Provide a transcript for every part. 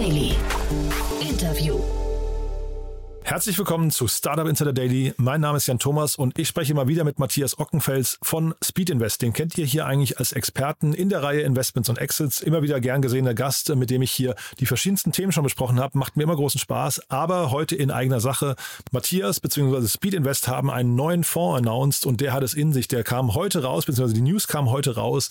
Daily. Interview. Herzlich willkommen zu Startup Insider Daily. Mein Name ist Jan Thomas und ich spreche mal wieder mit Matthias Ockenfels von Speed Invest. Den kennt ihr hier eigentlich als Experten in der Reihe Investments und Exits. Immer wieder gern gesehener Gast, mit dem ich hier die verschiedensten Themen schon besprochen habe. Macht mir immer großen Spaß, aber heute in eigener Sache. Matthias bzw. Speed Invest haben einen neuen Fonds announced und der hat es in sich. Der kam heute raus, beziehungsweise die News kam heute raus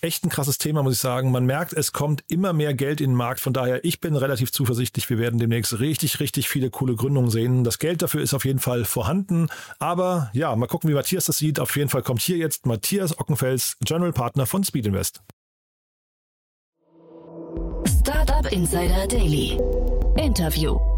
echt ein krasses Thema, muss ich sagen. Man merkt, es kommt immer mehr Geld in den Markt. Von daher, ich bin relativ zuversichtlich. Wir werden demnächst richtig, richtig viele coole Gründungen sehen. Das Geld dafür ist auf jeden Fall vorhanden. Aber ja, mal gucken, wie Matthias das sieht. Auf jeden Fall kommt hier jetzt Matthias Ockenfels, General Partner von Speed Invest. Startup Insider Daily. Interview.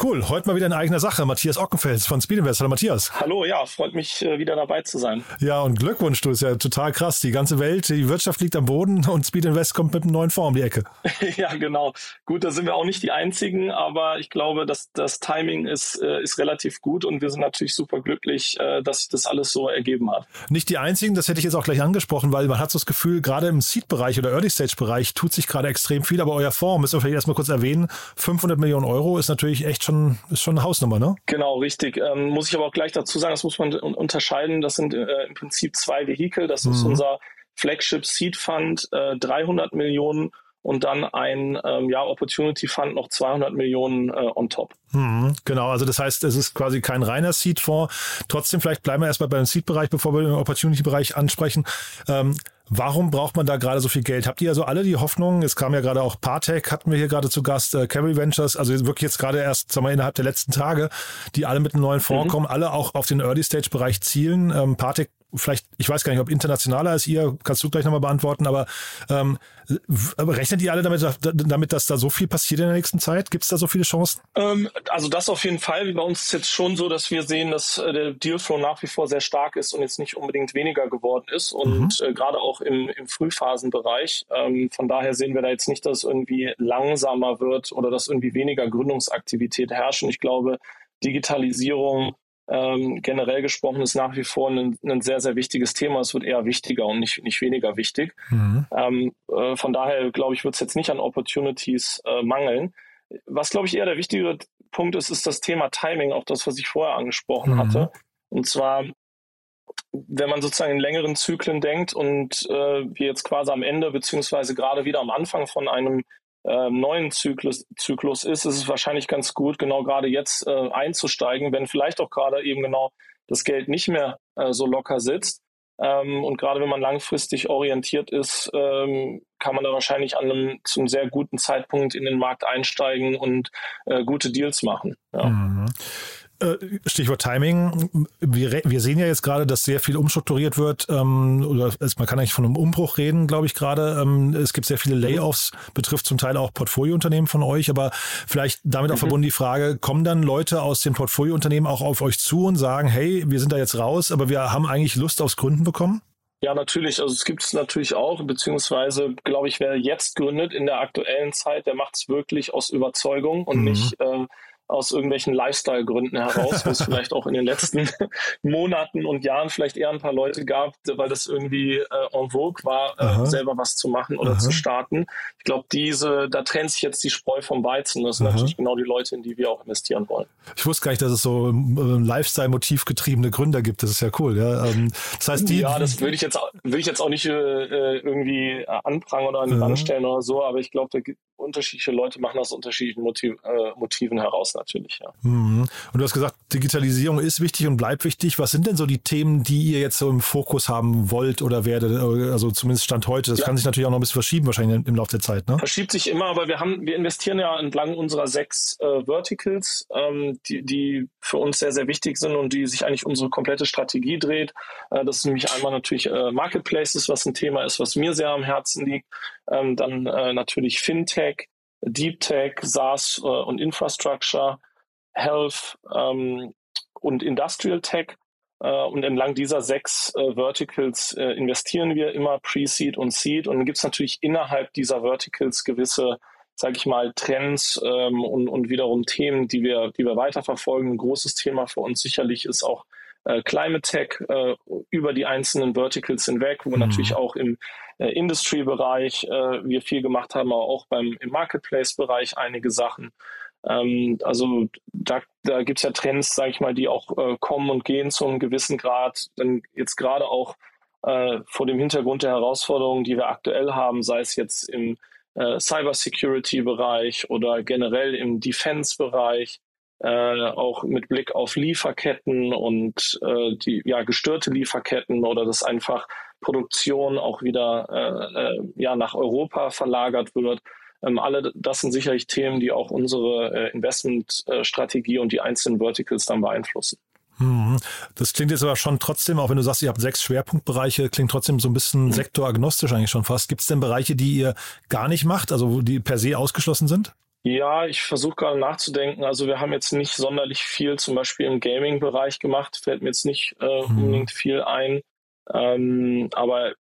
Cool, heute mal wieder in eigener Sache. Matthias Ockenfels von Speedinvest. Hallo Matthias. Hallo, ja, freut mich äh, wieder dabei zu sein. Ja, und Glückwunsch, du ist ja total krass. Die ganze Welt, die Wirtschaft liegt am Boden und Speedinvest kommt mit einem neuen Fonds um die Ecke. ja, genau. Gut, da sind wir auch nicht die Einzigen, aber ich glaube, dass das Timing ist, äh, ist relativ gut und wir sind natürlich super glücklich, äh, dass sich das alles so ergeben hat. Nicht die Einzigen, das hätte ich jetzt auch gleich angesprochen, weil man hat so das Gefühl, gerade im Seed-Bereich oder Early-Stage-Bereich tut sich gerade extrem viel, aber euer Fonds, müssen wir vielleicht erstmal kurz erwähnen, 500 Millionen Euro ist natürlich echt schon, ist schon eine Hausnummer, ne? Genau, richtig. Ähm, muss ich aber auch gleich dazu sagen, das muss man unterscheiden. Das sind äh, im Prinzip zwei Vehikel. Das mhm. ist unser Flagship Seed Fund, äh, 300 Millionen und dann ein ähm, ja, Opportunity Fund noch 200 Millionen äh, on top. Mhm, genau, also das heißt, es ist quasi kein reiner Seed-Fonds. Trotzdem, vielleicht bleiben wir erstmal beim Seed-Bereich, bevor wir den Opportunity-Bereich ansprechen. Ähm, Warum braucht man da gerade so viel Geld? Habt ihr also alle die Hoffnung? Es kam ja gerade auch Partech, hatten wir hier gerade zu Gast, äh, Carry Ventures, also wirklich jetzt gerade erst, sagen wir, innerhalb der letzten Tage, die alle mit einem neuen Fonds mhm. kommen, alle auch auf den Early-Stage-Bereich zielen. Ähm, Partech vielleicht, ich weiß gar nicht, ob internationaler als ihr, kannst du gleich nochmal beantworten, aber ähm, rechnet ihr alle damit, damit, dass da so viel passiert in der nächsten Zeit? Gibt es da so viele Chancen? Ähm, also das auf jeden Fall. Bei uns ist jetzt schon so, dass wir sehen, dass äh, der Dealflow nach wie vor sehr stark ist und jetzt nicht unbedingt weniger geworden ist und mhm. äh, gerade auch im, im Frühphasenbereich. Ähm, von daher sehen wir da jetzt nicht, dass es irgendwie langsamer wird oder dass irgendwie weniger Gründungsaktivität herrscht. Und ich glaube, Digitalisierung ähm, generell gesprochen ist nach wie vor ein, ein, sehr, sehr wichtiges Thema. Es wird eher wichtiger und nicht, nicht weniger wichtig. Mhm. Ähm, äh, von daher, glaube ich, wird es jetzt nicht an Opportunities äh, mangeln. Was, glaube ich, eher der wichtige Punkt ist, ist das Thema Timing, auch das, was ich vorher angesprochen mhm. hatte. Und zwar, wenn man sozusagen in längeren Zyklen denkt und äh, wir jetzt quasi am Ende beziehungsweise gerade wieder am Anfang von einem äh, neuen Zyklus, Zyklus ist, ist es wahrscheinlich ganz gut, genau gerade jetzt äh, einzusteigen, wenn vielleicht auch gerade eben genau das Geld nicht mehr äh, so locker sitzt. Ähm, und gerade wenn man langfristig orientiert ist, ähm, kann man da wahrscheinlich an einem zum sehr guten Zeitpunkt in den Markt einsteigen und äh, gute Deals machen. Ja. Mhm. Äh, Stichwort Timing. Wir, wir sehen ja jetzt gerade, dass sehr viel umstrukturiert wird. Ähm, oder es, man kann eigentlich von einem Umbruch reden, glaube ich gerade. Ähm, es gibt sehr viele Layoffs, betrifft zum Teil auch Portfoliounternehmen von euch. Aber vielleicht damit auch mhm. verbunden die Frage, kommen dann Leute aus den Portfoliounternehmen auch auf euch zu und sagen, hey, wir sind da jetzt raus, aber wir haben eigentlich Lust aufs Gründen bekommen? Ja, natürlich. Also es gibt es natürlich auch, beziehungsweise glaube ich, wer jetzt gründet in der aktuellen Zeit, der macht es wirklich aus Überzeugung und mhm. nicht äh, aus irgendwelchen Lifestyle-Gründen heraus, wo es vielleicht auch in den letzten Monaten und Jahren vielleicht eher ein paar Leute gab, weil das irgendwie äh, en vogue war, äh, selber was zu machen oder Aha. zu starten. Ich glaube, diese, da trennt sich jetzt die Spreu vom Weizen. Das sind Aha. natürlich genau die Leute, in die wir auch investieren wollen. Ich wusste gar nicht, dass es so ähm, Lifestyle-Motiv getriebene Gründer gibt. Das ist ja cool. Ja, ähm, das heißt, die. Ja, das würde ich jetzt, würde ich jetzt auch nicht äh, äh irgendwie anprangern oder an die Wand stellen oder so, aber ich glaube, da gibt unterschiedliche Leute machen aus unterschiedlichen Motiv, äh, Motiven heraus natürlich. Ja. Mhm. Und du hast gesagt, Digitalisierung ist wichtig und bleibt wichtig. Was sind denn so die Themen, die ihr jetzt so im Fokus haben wollt oder werdet? Also zumindest Stand heute. Das ja. kann sich natürlich auch noch ein bisschen verschieben wahrscheinlich im Laufe der Zeit. Ne? Verschiebt sich immer, aber wir haben, wir investieren ja entlang unserer sechs äh, Verticals, ähm, die, die für uns sehr, sehr wichtig sind und die sich eigentlich unsere komplette Strategie dreht. Äh, das ist nämlich einmal natürlich äh, Marketplaces, was ein Thema ist, was mir sehr am Herzen liegt. Ähm, dann äh, natürlich Fintech, Deep Tech, SaaS äh, und Infrastructure, Health ähm, und Industrial Tech. Äh, und entlang dieser sechs äh, Verticals äh, investieren wir immer Pre-Seed und Seed. Und dann gibt es natürlich innerhalb dieser Verticals gewisse, sage ich mal, Trends ähm, und, und wiederum Themen, die wir, die wir weiterverfolgen. Ein großes Thema für uns sicherlich ist auch äh, Climate Tech äh, über die einzelnen Verticals hinweg, wo mhm. natürlich auch im äh, Industry-Bereich äh, wir viel gemacht haben, aber auch beim im Marketplace-Bereich einige Sachen. Ähm, also da, da gibt es ja Trends, sage ich mal, die auch äh, kommen und gehen zu einem gewissen Grad. Dann jetzt gerade auch äh, vor dem Hintergrund der Herausforderungen, die wir aktuell haben, sei es jetzt im Cybersecurity-Bereich oder generell im Defense-Bereich, äh, auch mit Blick auf Lieferketten und äh, die ja gestörte Lieferketten oder dass einfach Produktion auch wieder äh, äh, ja nach Europa verlagert wird. Ähm, alle das sind sicherlich Themen, die auch unsere äh, Investmentstrategie und die einzelnen Verticals dann beeinflussen. Mhm. Das klingt jetzt aber schon trotzdem, auch wenn du sagst, ihr habt sechs Schwerpunktbereiche, klingt trotzdem so ein bisschen mhm. sektoragnostisch eigentlich schon fast. Gibt es denn Bereiche, die ihr gar nicht macht, also die per se ausgeschlossen sind? Ja, ich versuche gerade nachzudenken. Also wir haben jetzt nicht sonderlich viel zum Beispiel im Gaming-Bereich gemacht, fällt mir jetzt nicht äh, mhm. unbedingt viel ein. Ähm, aber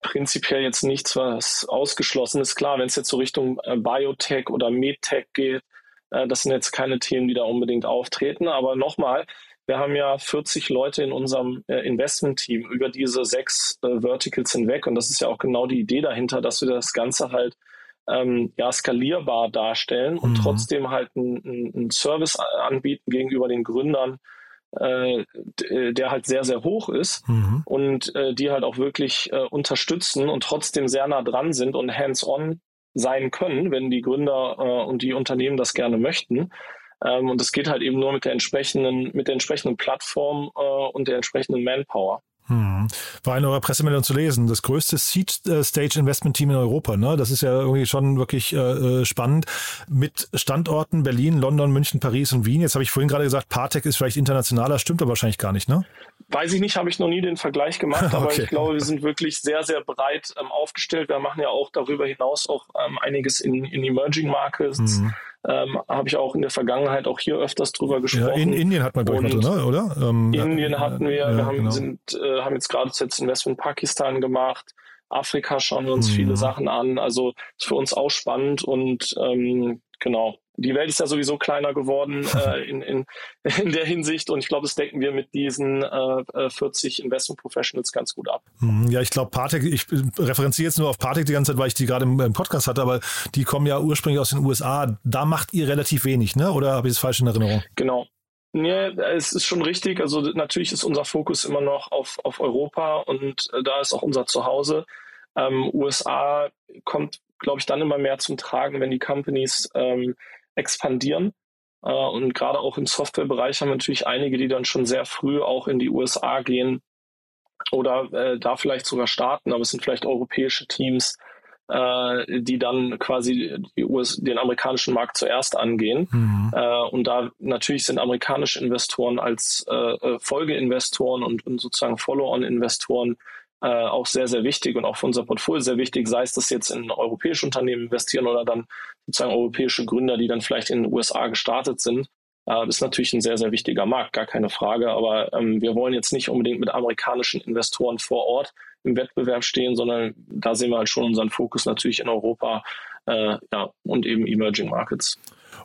prinzipiell jetzt nichts, was ausgeschlossen ist. Klar, wenn es jetzt so Richtung äh, Biotech oder Medtech geht, äh, das sind jetzt keine Themen, die da unbedingt auftreten. Aber nochmal, wir haben ja 40 Leute in unserem äh, Investment-Team über diese sechs äh, Verticals hinweg. Und das ist ja auch genau die Idee dahinter, dass wir das Ganze halt ähm, ja, skalierbar darstellen und mhm. trotzdem halt einen Service anbieten gegenüber den Gründern, äh, der halt sehr, sehr hoch ist mhm. und äh, die halt auch wirklich äh, unterstützen und trotzdem sehr nah dran sind und hands-on sein können, wenn die Gründer äh, und die Unternehmen das gerne möchten. Ähm, und das geht halt eben nur mit der entsprechenden, mit der entsprechenden Plattform äh, und der entsprechenden Manpower. Hm. War in eurer Pressemeldung zu lesen. Das größte Seed äh, Stage Investment Team in Europa. Ne? Das ist ja irgendwie schon wirklich äh, äh, spannend. Mit Standorten Berlin, London, München, Paris und Wien. Jetzt habe ich vorhin gerade gesagt, Partec ist vielleicht internationaler, stimmt aber wahrscheinlich gar nicht, ne? Weiß ich nicht, habe ich noch nie den Vergleich gemacht, aber okay. ich glaube, wir sind wirklich sehr, sehr breit ähm, aufgestellt. Wir machen ja auch darüber hinaus auch ähm, einiges in, in Emerging Markets. Mhm ähm, habe ich auch in der Vergangenheit auch hier öfters drüber gesprochen. Ja, in Indien hat man glaube ich noch, oder? Ähm, Indien hatten wir, ja, wir haben, genau. sind, äh, haben jetzt gerade jetzt Investment Pakistan gemacht. Afrika schauen wir uns mhm. viele Sachen an. Also ist für uns auch spannend und ähm, genau die Welt ist ja sowieso kleiner geworden äh, in, in, in der Hinsicht und ich glaube, das decken wir mit diesen äh, 40 äh, Investment Professionals ganz gut ab. Mhm, ja, ich glaube, Partec, ich referenziere jetzt nur auf Partec die ganze Zeit, weil ich die gerade im, im, Podcast hatte, aber die kommen ja ursprünglich aus den USA. Da macht ihr relativ wenig, ne? Oder habe ich es falsch in Erinnerung? Genau. Nee, es ist schon richtig. Also natürlich ist unser Fokus immer noch auf, auf Europa und äh, da ist auch unser Zuhause. Ähm, USA kommt, glaube ich, dann immer mehr zum Tragen, wenn die Companies ähm, expandieren. Äh, und gerade auch im Softwarebereich haben wir natürlich einige, die dann schon sehr früh auch in die USA gehen oder äh, da vielleicht sogar starten, aber es sind vielleicht europäische Teams, äh, die dann quasi US, den amerikanischen Markt zuerst angehen. Mhm. Äh, und da natürlich sind amerikanische Investoren als äh, äh Folgeinvestoren und, und sozusagen Follow-on-Investoren äh, auch sehr, sehr wichtig und auch für unser Portfolio sehr wichtig, sei es, dass jetzt in europäische Unternehmen investieren oder dann sozusagen europäische Gründer, die dann vielleicht in den USA gestartet sind. Äh, ist natürlich ein sehr, sehr wichtiger Markt, gar keine Frage. Aber ähm, wir wollen jetzt nicht unbedingt mit amerikanischen Investoren vor Ort im Wettbewerb stehen, sondern da sehen wir halt schon unseren Fokus natürlich in Europa äh, ja, und eben Emerging Markets.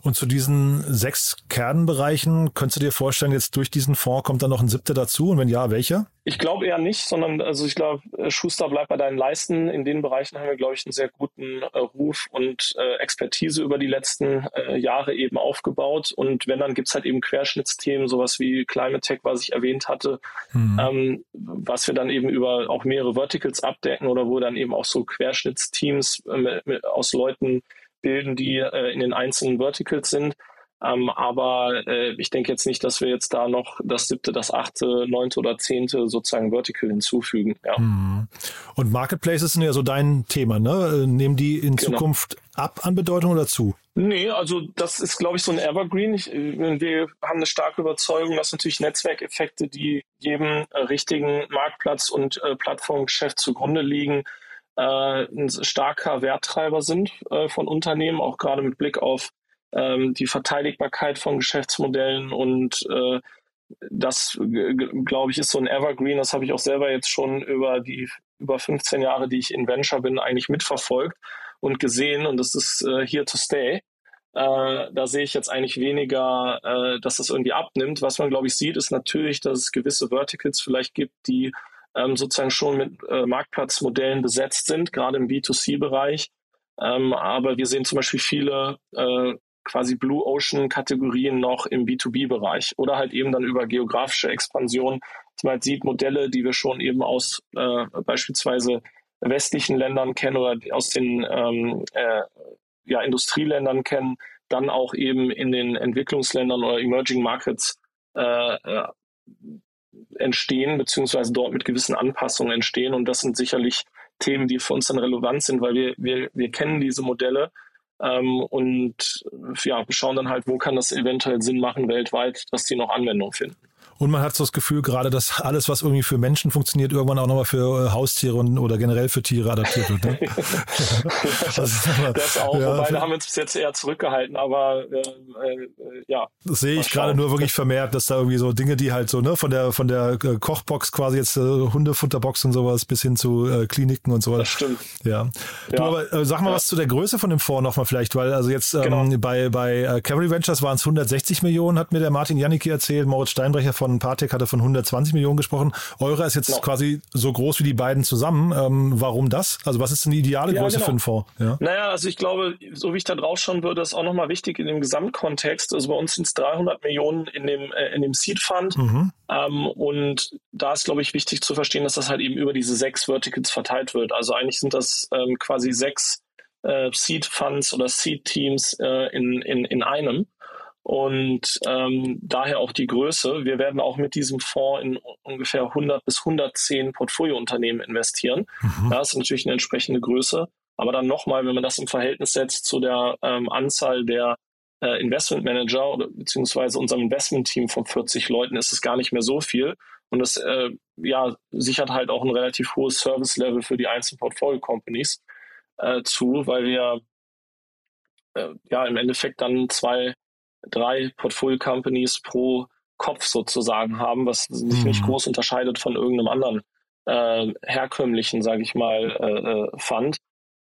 Und zu diesen sechs Kernbereichen, könntest du dir vorstellen, jetzt durch diesen Fonds kommt dann noch ein siebter dazu? Und wenn ja, welcher? Ich glaube eher nicht, sondern also ich glaube, äh, Schuster bleibt bei deinen Leisten. In den Bereichen haben wir, glaube ich, einen sehr guten äh, Ruf und äh, Expertise über die letzten äh, Jahre eben aufgebaut. Und wenn, dann gibt's halt eben Querschnittsthemen, sowas wie Climate Tech, was ich erwähnt hatte, mhm. ähm, was wir dann eben über auch mehrere Verticals abdecken oder wo dann eben auch so Querschnittsteams äh, aus Leuten bilden, die äh, in den einzelnen Verticals sind. Ähm, aber äh, ich denke jetzt nicht, dass wir jetzt da noch das siebte, das achte, neunte oder zehnte sozusagen Vertical hinzufügen. Ja. Mhm. Und Marketplaces sind ja so dein Thema, ne? Äh, nehmen die in genau. Zukunft ab an Bedeutung oder zu? Nee, also das ist, glaube ich, so ein Evergreen. Ich, äh, wir haben eine starke Überzeugung, dass natürlich Netzwerkeffekte, die jedem äh, richtigen Marktplatz und äh, Plattformgeschäft zugrunde liegen, ein starker Werttreiber sind äh, von Unternehmen, auch gerade mit Blick auf ähm, die Verteidigbarkeit von Geschäftsmodellen und äh, das, glaube ich, ist so ein Evergreen. Das habe ich auch selber jetzt schon über die über 15 Jahre, die ich in Venture bin, eigentlich mitverfolgt und gesehen. Und das ist äh, here to stay. Äh, da sehe ich jetzt eigentlich weniger, äh, dass das irgendwie abnimmt. Was man, glaube ich, sieht, ist natürlich, dass es gewisse Verticals vielleicht gibt, die ähm, sozusagen schon mit äh, Marktplatzmodellen besetzt sind, gerade im B2C-Bereich. Ähm, aber wir sehen zum Beispiel viele äh, quasi Blue Ocean Kategorien noch im B2B-Bereich oder halt eben dann über geografische Expansion. Man halt sieht Modelle, die wir schon eben aus äh, beispielsweise westlichen Ländern kennen oder aus den ähm, äh, ja, Industrieländern kennen, dann auch eben in den Entwicklungsländern oder Emerging Markets äh, äh, entstehen, beziehungsweise dort mit gewissen Anpassungen entstehen. Und das sind sicherlich Themen, die für uns dann relevant sind, weil wir, wir, wir kennen diese Modelle ähm, und ja, schauen dann halt, wo kann das eventuell Sinn machen weltweit, dass die noch Anwendung finden. Und man hat so das Gefühl gerade, dass alles, was irgendwie für Menschen funktioniert, irgendwann auch nochmal für äh, Haustiere und, oder generell für Tiere adaptiert wird. Ne? das, das, auch, ja, wobei da haben wir uns bis jetzt eher zurückgehalten, aber äh, äh, ja. Das sehe ich gerade nur wirklich vermehrt, dass da irgendwie so Dinge, die halt so, ne, von der von der äh, Kochbox quasi jetzt äh, Hundefutterbox und sowas bis hin zu äh, Kliniken und so. Das stimmt. Ja. Du, ja. aber äh, sag mal ja. was zu der Größe von dem Fonds nochmal vielleicht, weil also jetzt ähm, genau. bei, bei äh, Cavalry Ventures waren es 160 Millionen, hat mir der Martin Janicki erzählt, Moritz Steinbrecher von Partec hatte von 120 Millionen gesprochen. Eure ist jetzt genau. quasi so groß wie die beiden zusammen. Ähm, warum das? Also was ist denn die ideale Größe genau. für einen Fonds? Ja? Naja, also ich glaube, so wie ich da drauf schauen würde, ist auch nochmal wichtig in dem Gesamtkontext. Also bei uns sind es 300 Millionen in dem, äh, in dem Seed Fund. Mhm. Ähm, und da ist, glaube ich, wichtig zu verstehen, dass das halt eben über diese sechs Verticals verteilt wird. Also eigentlich sind das ähm, quasi sechs äh, Seed Funds oder Seed Teams äh, in, in, in einem und ähm, daher auch die Größe. Wir werden auch mit diesem Fonds in ungefähr 100 bis 110 Portfoliounternehmen investieren. Mhm. Das ist natürlich eine entsprechende Größe. Aber dann nochmal, wenn man das im Verhältnis setzt zu der ähm, Anzahl der äh, Investmentmanager oder beziehungsweise unserem Investmentteam von 40 Leuten, ist es gar nicht mehr so viel. Und das äh, ja, sichert halt auch ein relativ hohes Service-Level für die einzelnen Portfolio-Companies äh, zu, weil wir äh, ja im Endeffekt dann zwei drei Portfolio Companies pro Kopf sozusagen haben, was sich mhm. nicht groß unterscheidet von irgendeinem anderen äh, herkömmlichen, sage ich mal, äh, äh, Fund.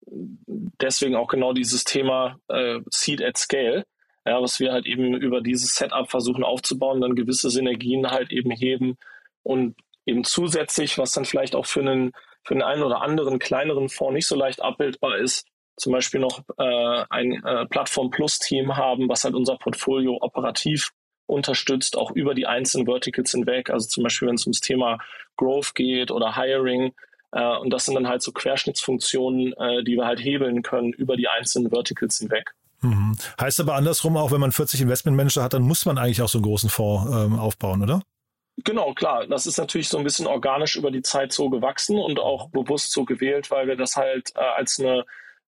Deswegen auch genau dieses Thema äh, Seed at Scale, ja, was wir halt eben über dieses Setup versuchen aufzubauen, dann gewisse Synergien halt eben heben und eben zusätzlich, was dann vielleicht auch für einen für den einen oder anderen kleineren Fonds nicht so leicht abbildbar ist, zum Beispiel noch äh, ein äh, Plattform Plus Team haben, was halt unser Portfolio operativ unterstützt, auch über die einzelnen Verticals hinweg. Also zum Beispiel, wenn es ums Thema Growth geht oder Hiring. Äh, und das sind dann halt so Querschnittsfunktionen, äh, die wir halt hebeln können über die einzelnen Verticals hinweg. Mhm. Heißt aber andersrum auch, wenn man 40 Investmentmanager hat, dann muss man eigentlich auch so einen großen Fonds ähm, aufbauen, oder? Genau, klar. Das ist natürlich so ein bisschen organisch über die Zeit so gewachsen und auch bewusst so gewählt, weil wir das halt äh, als eine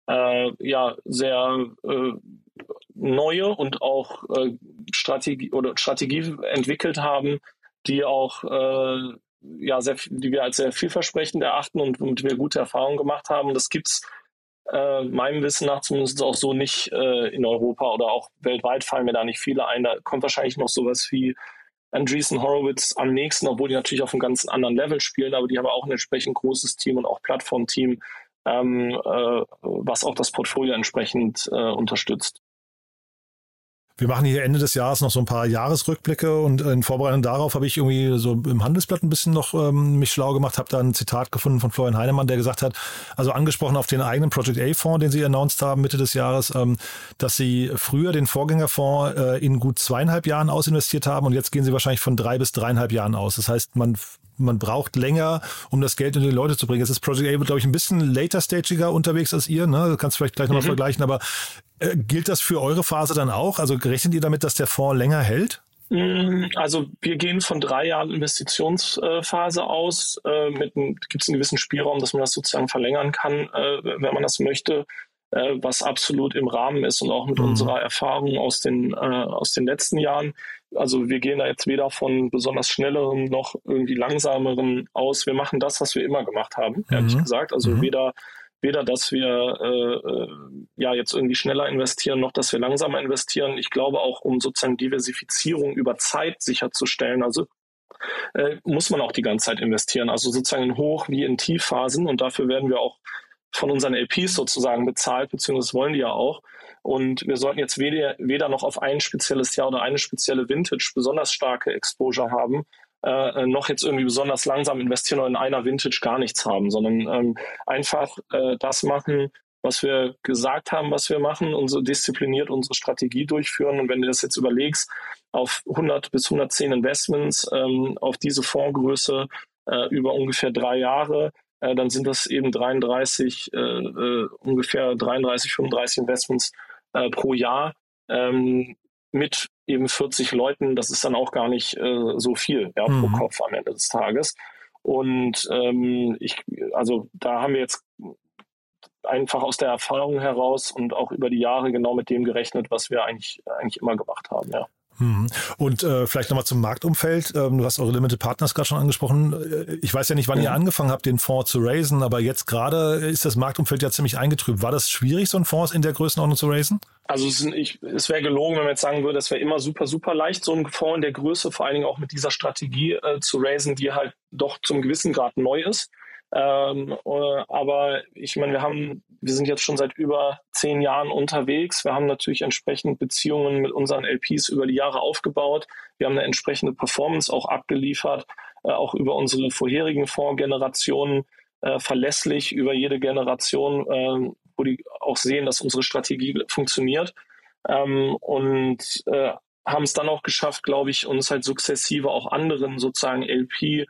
äh, ja sehr äh, neue und auch äh, Strategie oder Strategie entwickelt haben, die auch äh, ja sehr, die wir als sehr vielversprechend erachten und womit wir gute Erfahrungen gemacht haben. Das gibt's äh, meinem Wissen nach zumindest auch so nicht äh, in Europa oder auch weltweit fallen mir da nicht viele ein. Da kommt wahrscheinlich noch sowas wie Andreessen Horowitz am nächsten, obwohl die natürlich auf einem ganz anderen Level spielen, aber die haben auch ein entsprechend großes Team und auch Plattformteam, ähm, äh, was auch das Portfolio entsprechend äh, unterstützt. Wir machen hier Ende des Jahres noch so ein paar Jahresrückblicke und in Vorbereitung darauf habe ich irgendwie so im Handelsblatt ein bisschen noch ähm, mich schlau gemacht, habe da ein Zitat gefunden von Florian Heinemann, der gesagt hat, also angesprochen auf den eigenen Project A-Fonds, den sie announced haben Mitte des Jahres, ähm, dass sie früher den Vorgängerfonds äh, in gut zweieinhalb Jahren ausinvestiert haben und jetzt gehen sie wahrscheinlich von drei bis dreieinhalb Jahren aus. Das heißt, man man braucht länger, um das Geld unter die Leute zu bringen. Jetzt ist Project A, glaube ich, ein bisschen later stagiger unterwegs als ihr. Ne? Du kannst vielleicht gleich nochmal mhm. vergleichen, aber äh, gilt das für eure Phase dann auch? Also rechnet ihr damit, dass der Fonds länger hält? Mm, also wir gehen von drei Jahren Investitionsphase aus. Äh, Gibt es einen gewissen Spielraum, dass man das sozusagen verlängern kann, äh, wenn man das möchte, äh, was absolut im Rahmen ist und auch mit mhm. unserer Erfahrung aus den, äh, aus den letzten Jahren. Also wir gehen da jetzt weder von besonders schnelleren noch irgendwie langsameren aus. Wir machen das, was wir immer gemacht haben, ehrlich mhm. gesagt. Also mhm. weder weder, dass wir äh, äh, ja jetzt irgendwie schneller investieren, noch dass wir langsamer investieren. Ich glaube auch, um sozusagen Diversifizierung über Zeit sicherzustellen, also äh, muss man auch die ganze Zeit investieren, also sozusagen in Hoch- wie in Tiefphasen und dafür werden wir auch von unseren LPs sozusagen bezahlt, beziehungsweise wollen die ja auch. Und wir sollten jetzt weder, weder noch auf ein spezielles Jahr oder eine spezielle Vintage besonders starke Exposure haben, äh, noch jetzt irgendwie besonders langsam investieren oder in einer Vintage gar nichts haben, sondern ähm, einfach äh, das machen, was wir gesagt haben, was wir machen, und so diszipliniert unsere Strategie durchführen. Und wenn du das jetzt überlegst, auf 100 bis 110 Investments, ähm, auf diese Fondsgröße äh, über ungefähr drei Jahre, äh, dann sind das eben 33, äh, äh, ungefähr 33, 35 Investments äh, pro Jahr ähm, mit eben 40 Leuten. Das ist dann auch gar nicht äh, so viel ja, mhm. pro Kopf am Ende des Tages. Und ähm, ich, also da haben wir jetzt einfach aus der Erfahrung heraus und auch über die Jahre genau mit dem gerechnet, was wir eigentlich, eigentlich immer gemacht haben, ja. Mhm. Und äh, vielleicht nochmal zum Marktumfeld. Ähm, du hast eure Limited Partners gerade schon angesprochen. Äh, ich weiß ja nicht, wann mhm. ihr angefangen habt, den Fonds zu raisen, aber jetzt gerade ist das Marktumfeld ja ziemlich eingetrübt. War das schwierig, so einen Fonds in der Größenordnung zu raisen? Also es, es wäre gelogen, wenn man jetzt sagen würde, es wäre immer super, super leicht, so einen Fonds in der Größe, vor allen Dingen auch mit dieser Strategie äh, zu raisen, die halt doch zum gewissen Grad neu ist. Ähm, äh, aber ich meine, wir haben, wir sind jetzt schon seit über zehn Jahren unterwegs. Wir haben natürlich entsprechend Beziehungen mit unseren LPs über die Jahre aufgebaut. Wir haben eine entsprechende Performance auch abgeliefert, äh, auch über unsere vorherigen Fondsgenerationen äh, verlässlich über jede Generation, äh, wo die auch sehen, dass unsere Strategie funktioniert. Ähm, und äh, haben es dann auch geschafft, glaube ich, uns halt sukzessive auch anderen sozusagen LP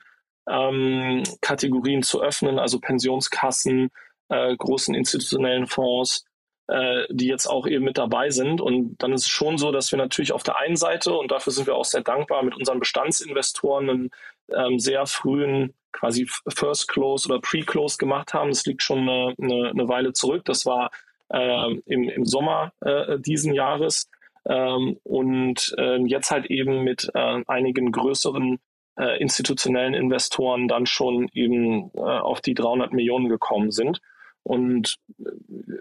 ähm, Kategorien zu öffnen, also Pensionskassen, äh, großen institutionellen Fonds, äh, die jetzt auch eben mit dabei sind. Und dann ist es schon so, dass wir natürlich auf der einen Seite, und dafür sind wir auch sehr dankbar, mit unseren Bestandsinvestoren einen ähm, sehr frühen quasi First Close oder Pre-Close gemacht haben. Das liegt schon eine, eine, eine Weile zurück. Das war äh, im, im Sommer äh, diesen Jahres. Ähm, und äh, jetzt halt eben mit äh, einigen größeren äh, institutionellen Investoren dann schon eben äh, auf die 300 Millionen gekommen sind. Und äh,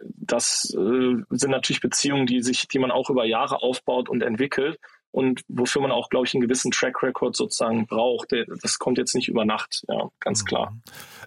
das äh, sind natürlich Beziehungen, die sich, die man auch über Jahre aufbaut und entwickelt und wofür man auch, glaube ich, einen gewissen Track Record sozusagen braucht. Das kommt jetzt nicht über Nacht, ja, ganz mhm. klar.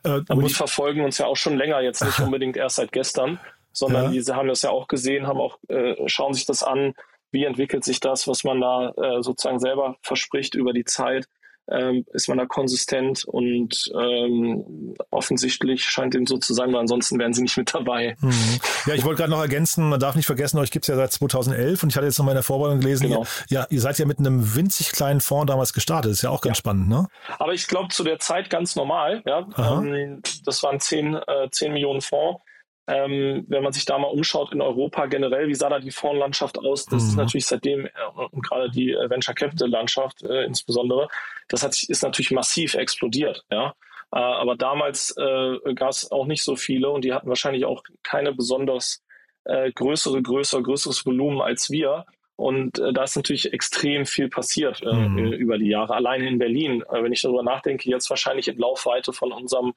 Äh, Aber die verfolgen uns ja auch schon länger, jetzt nicht unbedingt erst seit gestern, sondern ja. die haben das ja auch gesehen, haben auch, äh, schauen sich das an, wie entwickelt sich das, was man da äh, sozusagen selber verspricht über die Zeit ähm, ist man da konsistent und ähm, offensichtlich scheint dem so zu sein, weil ansonsten wären sie nicht mit dabei. Mhm. Ja, ich wollte gerade noch ergänzen, man darf nicht vergessen, euch gibt's ja seit 2011 und ich hatte jetzt noch mal in der Vorbereitung gelesen, genau. ihr, ja, ihr seid ja mit einem winzig kleinen Fonds damals gestartet, ist ja auch ganz ja. spannend, ne? Aber ich glaube zu der Zeit ganz normal, ja. Ähm, das waren 10, äh, 10 Millionen Fonds. Ähm, wenn man sich da mal umschaut in Europa generell, wie sah da die Fondslandschaft aus? Das mhm. ist natürlich seitdem, äh, und gerade die äh, Venture Capital Landschaft äh, insbesondere, das hat, ist natürlich massiv explodiert. Ja? Äh, aber damals äh, gab es auch nicht so viele und die hatten wahrscheinlich auch keine besonders äh, größere, größer, größeres Volumen als wir. Und da ist natürlich extrem viel passiert mhm. über die Jahre. Alleine in Berlin, wenn ich darüber nachdenke, jetzt wahrscheinlich in Laufweite von unserem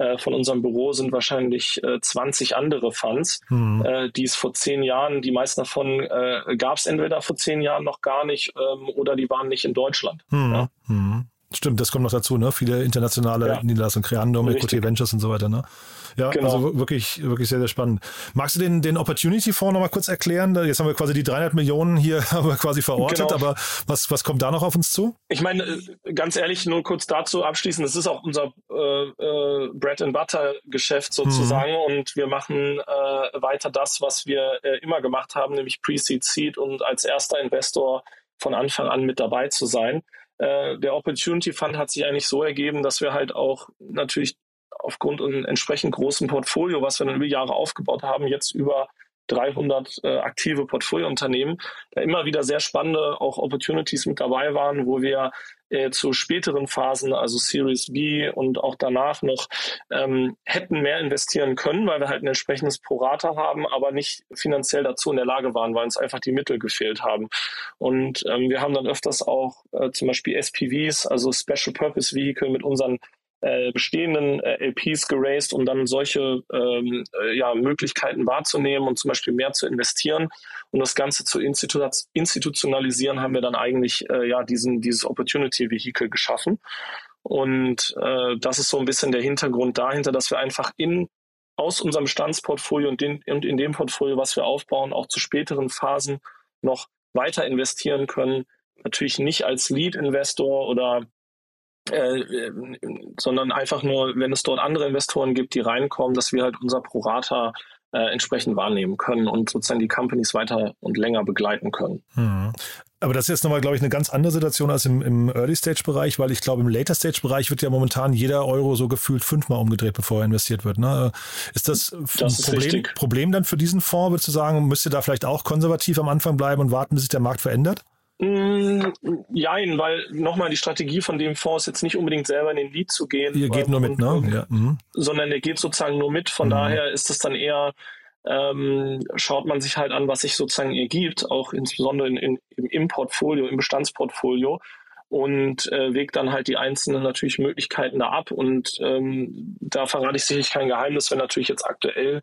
äh, von unserem Büro sind wahrscheinlich äh, 20 andere Funds, mhm. äh, die es vor zehn Jahren, die meisten davon äh, gab es entweder vor zehn Jahren noch gar nicht ähm, oder die waren nicht in Deutschland. Mhm. Ja? Mhm. Stimmt, das kommt noch dazu, ne? Viele internationale ja. Niederlassungen, Creandum, Equity Ventures und so weiter, ne? Ja, genau. also wirklich, wirklich sehr, sehr spannend. Magst du den, den Opportunity Fonds nochmal kurz erklären? Jetzt haben wir quasi die 300 Millionen hier quasi verortet, genau. aber was, was kommt da noch auf uns zu? Ich meine, äh, ganz ehrlich, nur kurz dazu abschließend, das ist auch unser äh, äh, Bread and Butter Geschäft sozusagen mhm. und wir machen äh, weiter das, was wir äh, immer gemacht haben, nämlich Pre-Seed Seed und als erster Investor von Anfang an mit dabei zu sein. Äh, der Opportunity Fund hat sich eigentlich so ergeben, dass wir halt auch natürlich aufgrund einem entsprechend großen Portfolio, was wir dann über Jahre aufgebaut haben, jetzt über 300 äh, aktive Portfoliounternehmen, da immer wieder sehr spannende auch Opportunities mit dabei waren, wo wir äh, zu späteren Phasen, also Series B und auch danach noch ähm, hätten mehr investieren können, weil wir halt ein entsprechendes Prorata haben, aber nicht finanziell dazu in der Lage waren, weil uns einfach die Mittel gefehlt haben. Und ähm, wir haben dann öfters auch äh, zum Beispiel SPVs, also Special Purpose Vehicle mit unseren äh, bestehenden äh, LPs geraced, um dann solche ähm, äh, ja, Möglichkeiten wahrzunehmen und zum Beispiel mehr zu investieren. Und das Ganze zu institu institutionalisieren, haben wir dann eigentlich ja diesen, dieses Opportunity Vehicle geschaffen. Und äh, das ist so ein bisschen der Hintergrund dahinter, dass wir einfach in aus unserem Bestandsportfolio und, den, und in dem Portfolio, was wir aufbauen, auch zu späteren Phasen noch weiter investieren können. Natürlich nicht als Lead-Investor oder äh, sondern einfach nur, wenn es dort andere Investoren gibt, die reinkommen, dass wir halt unser Prorata äh, entsprechend wahrnehmen können und sozusagen die Companies weiter und länger begleiten können. Hm. Aber das ist jetzt nochmal, glaube ich, eine ganz andere Situation als im, im Early-Stage-Bereich, weil ich glaube, im Later-Stage-Bereich wird ja momentan jeder Euro so gefühlt fünfmal umgedreht, bevor er investiert wird. Ne? Ist das, das ein Problem, Problem, dann für diesen Fonds, würdest du sagen, müsst ihr da vielleicht auch konservativ am Anfang bleiben und warten, bis sich der Markt verändert? Mm, jein, weil nochmal die Strategie von dem Fonds ist jetzt nicht unbedingt selber in den Lead zu gehen. Ihr geht nur mit, ne? Ja. Mhm. Sondern der geht sozusagen nur mit. Von mhm. daher ist es dann eher, ähm, schaut man sich halt an, was sich sozusagen ergibt, auch insbesondere in, in, im, im Portfolio, im Bestandsportfolio und äh, wägt dann halt die einzelnen natürlich Möglichkeiten da ab. Und ähm, da verrate ich sicherlich kein Geheimnis, wenn natürlich jetzt aktuell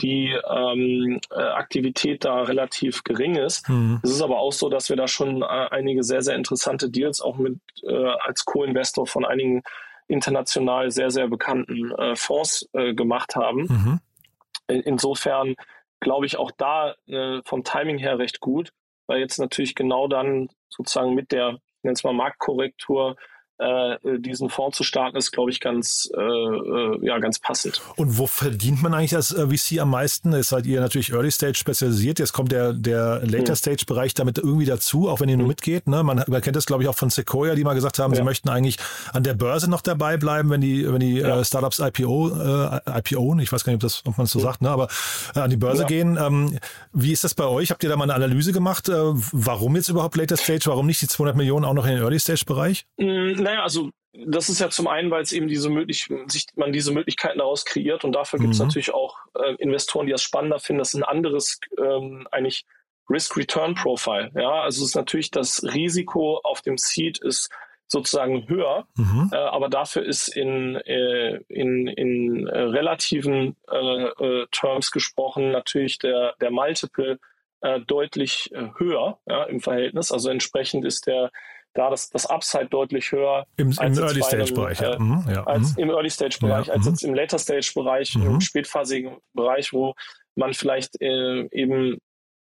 die ähm, äh, Aktivität da relativ gering ist. Mhm. Es ist aber auch so, dass wir da schon äh, einige sehr, sehr interessante Deals auch mit äh, als Co-Investor von einigen international sehr, sehr bekannten äh, Fonds äh, gemacht haben. Mhm. In, insofern glaube ich auch da äh, vom Timing her recht gut, weil jetzt natürlich genau dann sozusagen mit der, ich nenne es mal Marktkorrektur, äh, diesen Fonds zu starten, ist, glaube ich, ganz, äh, äh, ja, ganz passend. Und wo verdient man eigentlich als äh, VC am meisten? Ist seid ihr natürlich Early Stage spezialisiert. Jetzt kommt der, der Later hm. Stage Bereich damit irgendwie dazu, auch wenn ihr nur hm. mitgeht. Ne? Man, man kennt das, glaube ich, auch von Sequoia, die mal gesagt haben, ja. sie möchten eigentlich an der Börse noch dabei bleiben, wenn die, wenn die ja. äh, Startups IPO, äh, IPO, ich weiß gar nicht, ob, das, ob man es so ja. sagt, ne? aber äh, an die Börse gehen. Ähm, wie ist das bei euch? Habt ihr da mal eine Analyse gemacht? Äh, warum jetzt überhaupt Later Stage? Warum nicht die 200 Millionen auch noch in den Early Stage Bereich? Mm, naja, also das ist ja zum einen, weil es eben diese möglich sich man diese Möglichkeiten daraus kreiert und dafür gibt es mhm. natürlich auch äh, Investoren, die das spannender finden. Das ist ein anderes ähm, eigentlich Risk-Return-Profile. Ja, also es ist natürlich das Risiko auf dem Seed ist sozusagen höher, mhm. äh, aber dafür ist in, äh, in, in äh, relativen äh, äh, Terms gesprochen natürlich der, der Multiple äh, deutlich höher ja, im Verhältnis. Also entsprechend ist der da das, das Upside deutlich höher. Im, im Early Stage Bereich, ja. Äh, mhm, ja. Als mhm. im Early Stage Bereich, ja, als mhm. jetzt im Later Stage Bereich, im mhm. spätphasigen Bereich, wo man vielleicht äh, eben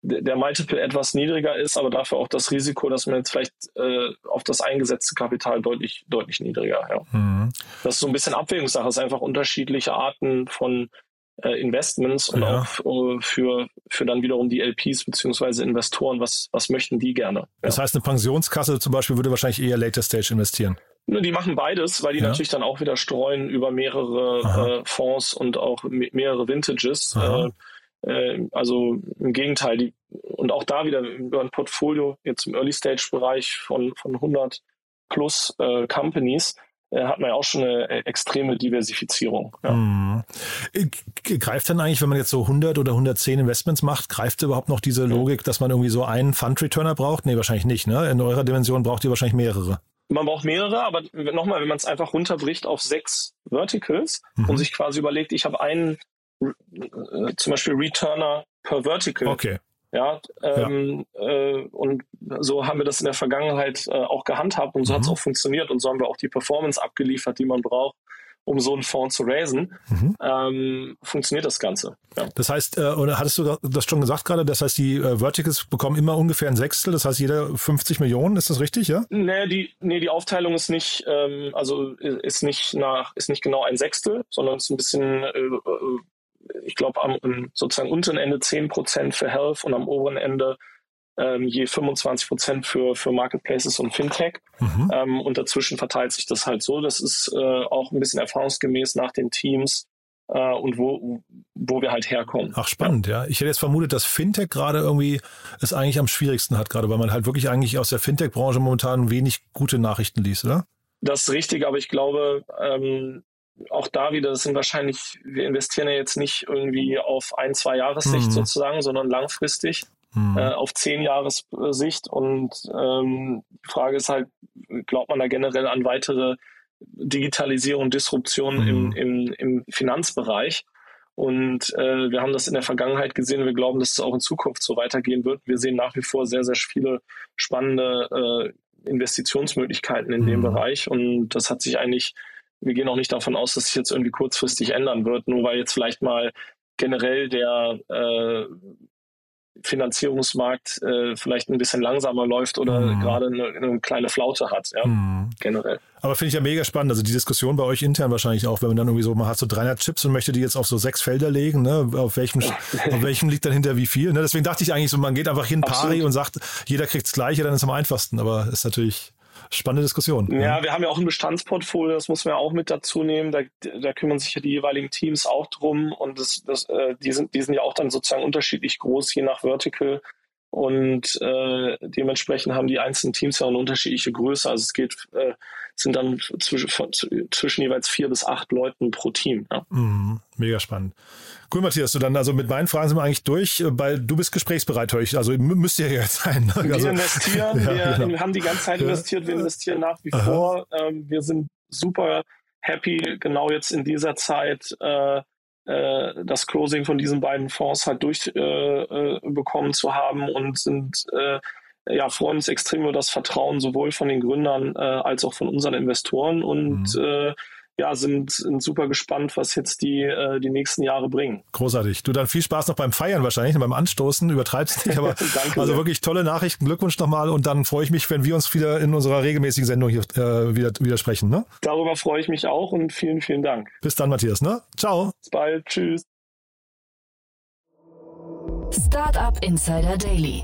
der Multiple etwas niedriger ist, aber dafür auch das Risiko, dass man jetzt vielleicht äh, auf das eingesetzte Kapital deutlich, deutlich niedriger. Ja. Mhm. Das ist so ein bisschen Abwägungssache. Es ist einfach unterschiedliche Arten von äh, Investments und ja. auch äh, für, für dann wiederum die LPs beziehungsweise Investoren, was, was möchten die gerne. Ja. Das heißt, eine Pensionskasse zum Beispiel würde wahrscheinlich eher Later Stage investieren. Die machen beides, weil die ja. natürlich dann auch wieder streuen über mehrere äh, Fonds und auch mehrere Vintages. Äh, äh, also im Gegenteil, die, und auch da wieder über ein Portfolio jetzt im Early Stage Bereich von, von 100 plus Companies hat man ja auch schon eine äh, extreme Diversifizierung. Ja. Hm. Greift dann eigentlich, wenn man jetzt so 100 oder 110 Investments macht, greift überhaupt noch diese Logik, dass man irgendwie so einen Fund-Returner braucht? Nee, wahrscheinlich nicht. Ne? In eurer Dimension braucht ihr wahrscheinlich mehrere. Man braucht mehrere, aber nochmal, wenn man es einfach runterbricht auf sechs Verticals mhm. und sich quasi überlegt, ich habe einen äh, zum Beispiel Returner per Vertical. Okay. Ja, ähm, ja. Äh, und so haben wir das in der Vergangenheit äh, auch gehandhabt und so mhm. hat es auch funktioniert und so haben wir auch die Performance abgeliefert, die man braucht, um so einen Fonds zu raisen, mhm. ähm, funktioniert das Ganze. Ja. Das heißt, äh, oder hattest du das schon gesagt gerade, das heißt, die äh, Verticals bekommen immer ungefähr ein Sechstel, das heißt jeder 50 Millionen, ist das richtig, ja? Nee, die, nee, die Aufteilung ist nicht, ähm, also ist nicht nach, ist nicht genau ein Sechstel, sondern ist ein bisschen äh, äh ich glaube, am sozusagen unteren Ende 10 Prozent für Health und am oberen Ende ähm, je 25 Prozent für, für Marketplaces und Fintech. Mhm. Ähm, und dazwischen verteilt sich das halt so. Das ist äh, auch ein bisschen erfahrungsgemäß nach den Teams äh, und wo, wo wir halt herkommen. Ach, spannend, ja. ja. Ich hätte jetzt vermutet, dass Fintech gerade irgendwie es eigentlich am schwierigsten hat, gerade weil man halt wirklich eigentlich aus der Fintech-Branche momentan wenig gute Nachrichten liest, oder? Das ist richtig, aber ich glaube, ähm, auch da wieder, das sind wahrscheinlich, wir investieren ja jetzt nicht irgendwie auf ein, zwei Jahressicht mhm. sozusagen, sondern langfristig mhm. äh, auf zehn Jahressicht. Und ähm, die Frage ist halt, glaubt man da generell an weitere Digitalisierung, Disruption mhm. im, im, im Finanzbereich? Und äh, wir haben das in der Vergangenheit gesehen. Wir glauben, dass es auch in Zukunft so weitergehen wird. Wir sehen nach wie vor sehr, sehr viele spannende äh, Investitionsmöglichkeiten in dem mhm. Bereich. Und das hat sich eigentlich wir gehen auch nicht davon aus, dass sich jetzt irgendwie kurzfristig ändern wird, nur weil jetzt vielleicht mal generell der, äh, Finanzierungsmarkt äh, vielleicht ein bisschen langsamer läuft oder mhm. gerade eine, eine, kleine Flaute hat, ja, mhm. generell. Aber finde ich ja mega spannend. Also die Diskussion bei euch intern wahrscheinlich auch, wenn man dann irgendwie so, man hat so 300 Chips und möchte die jetzt auf so sechs Felder legen, ne? auf, welchem, auf welchem liegt dann hinter wie viel. Ne? Deswegen dachte ich eigentlich so, man geht einfach hin pari und sagt, jeder kriegt das Gleiche, dann ist es am einfachsten. Aber ist natürlich spannende Diskussion. Ja, wir haben ja auch ein Bestandsportfolio, das muss man ja auch mit dazu nehmen. Da, da kümmern sich ja die jeweiligen Teams auch drum und das, das, äh, die, sind, die sind ja auch dann sozusagen unterschiedlich groß, je nach Vertical. Und äh, dementsprechend haben die einzelnen Teams ja eine unterschiedliche Größe. Also es geht, äh, sind dann zwischen, von, zwischen jeweils vier bis acht Leuten pro Team. Ja. Mhm, mega spannend. Cool, Matthias, du dann, also mit meinen Fragen sind wir eigentlich durch, weil du bist gesprächsbereit heute. Also müsst ihr jetzt sein. Ne? Also, wir investieren, ja, wir genau. haben die ganze Zeit investiert, wir investieren nach wie Aha. vor. Ähm, wir sind super happy, genau jetzt in dieser Zeit äh, äh, das Closing von diesen beiden Fonds halt durchbekommen äh, äh zu haben und sind äh, ja, freuen uns extrem über das Vertrauen sowohl von den Gründern äh, als auch von unseren Investoren und mhm. äh, ja, sind, sind super gespannt, was jetzt die, äh, die nächsten Jahre bringen. Großartig. Du dann viel Spaß noch beim Feiern wahrscheinlich, beim Anstoßen, übertreibst nicht, aber also sehr. wirklich tolle Nachrichten. Glückwunsch nochmal und dann freue ich mich, wenn wir uns wieder in unserer regelmäßigen Sendung hier äh, wieder, wieder sprechen. Ne? Darüber freue ich mich auch und vielen, vielen Dank. Bis dann, Matthias. Ne? Ciao. Bis bald. Tschüss. Startup Insider Daily,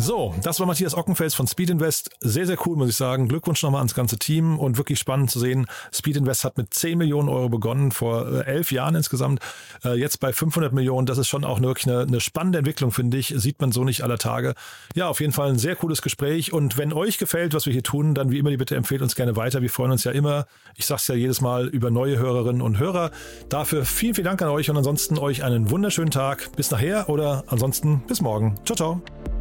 So, das war Matthias Ockenfels von Speed Invest. Sehr, sehr cool, muss ich sagen. Glückwunsch nochmal ans ganze Team und wirklich spannend zu sehen. Speed Invest hat mit 10 Millionen Euro begonnen, vor äh, elf Jahren insgesamt. Äh, jetzt bei 500 Millionen. Das ist schon auch wirklich eine, eine spannende Entwicklung, finde ich. Sieht man so nicht aller Tage. Ja, auf jeden Fall ein sehr cooles Gespräch. Und wenn euch gefällt, was wir hier tun, dann wie immer die Bitte empfehlt uns gerne weiter. Wir freuen uns ja immer, ich sage es ja jedes Mal, über neue Hörerinnen und Hörer. Dafür vielen, vielen Dank an euch und ansonsten euch einen wunderschönen Tag. Bis nachher oder ansonsten bis morgen. Ciao, ciao.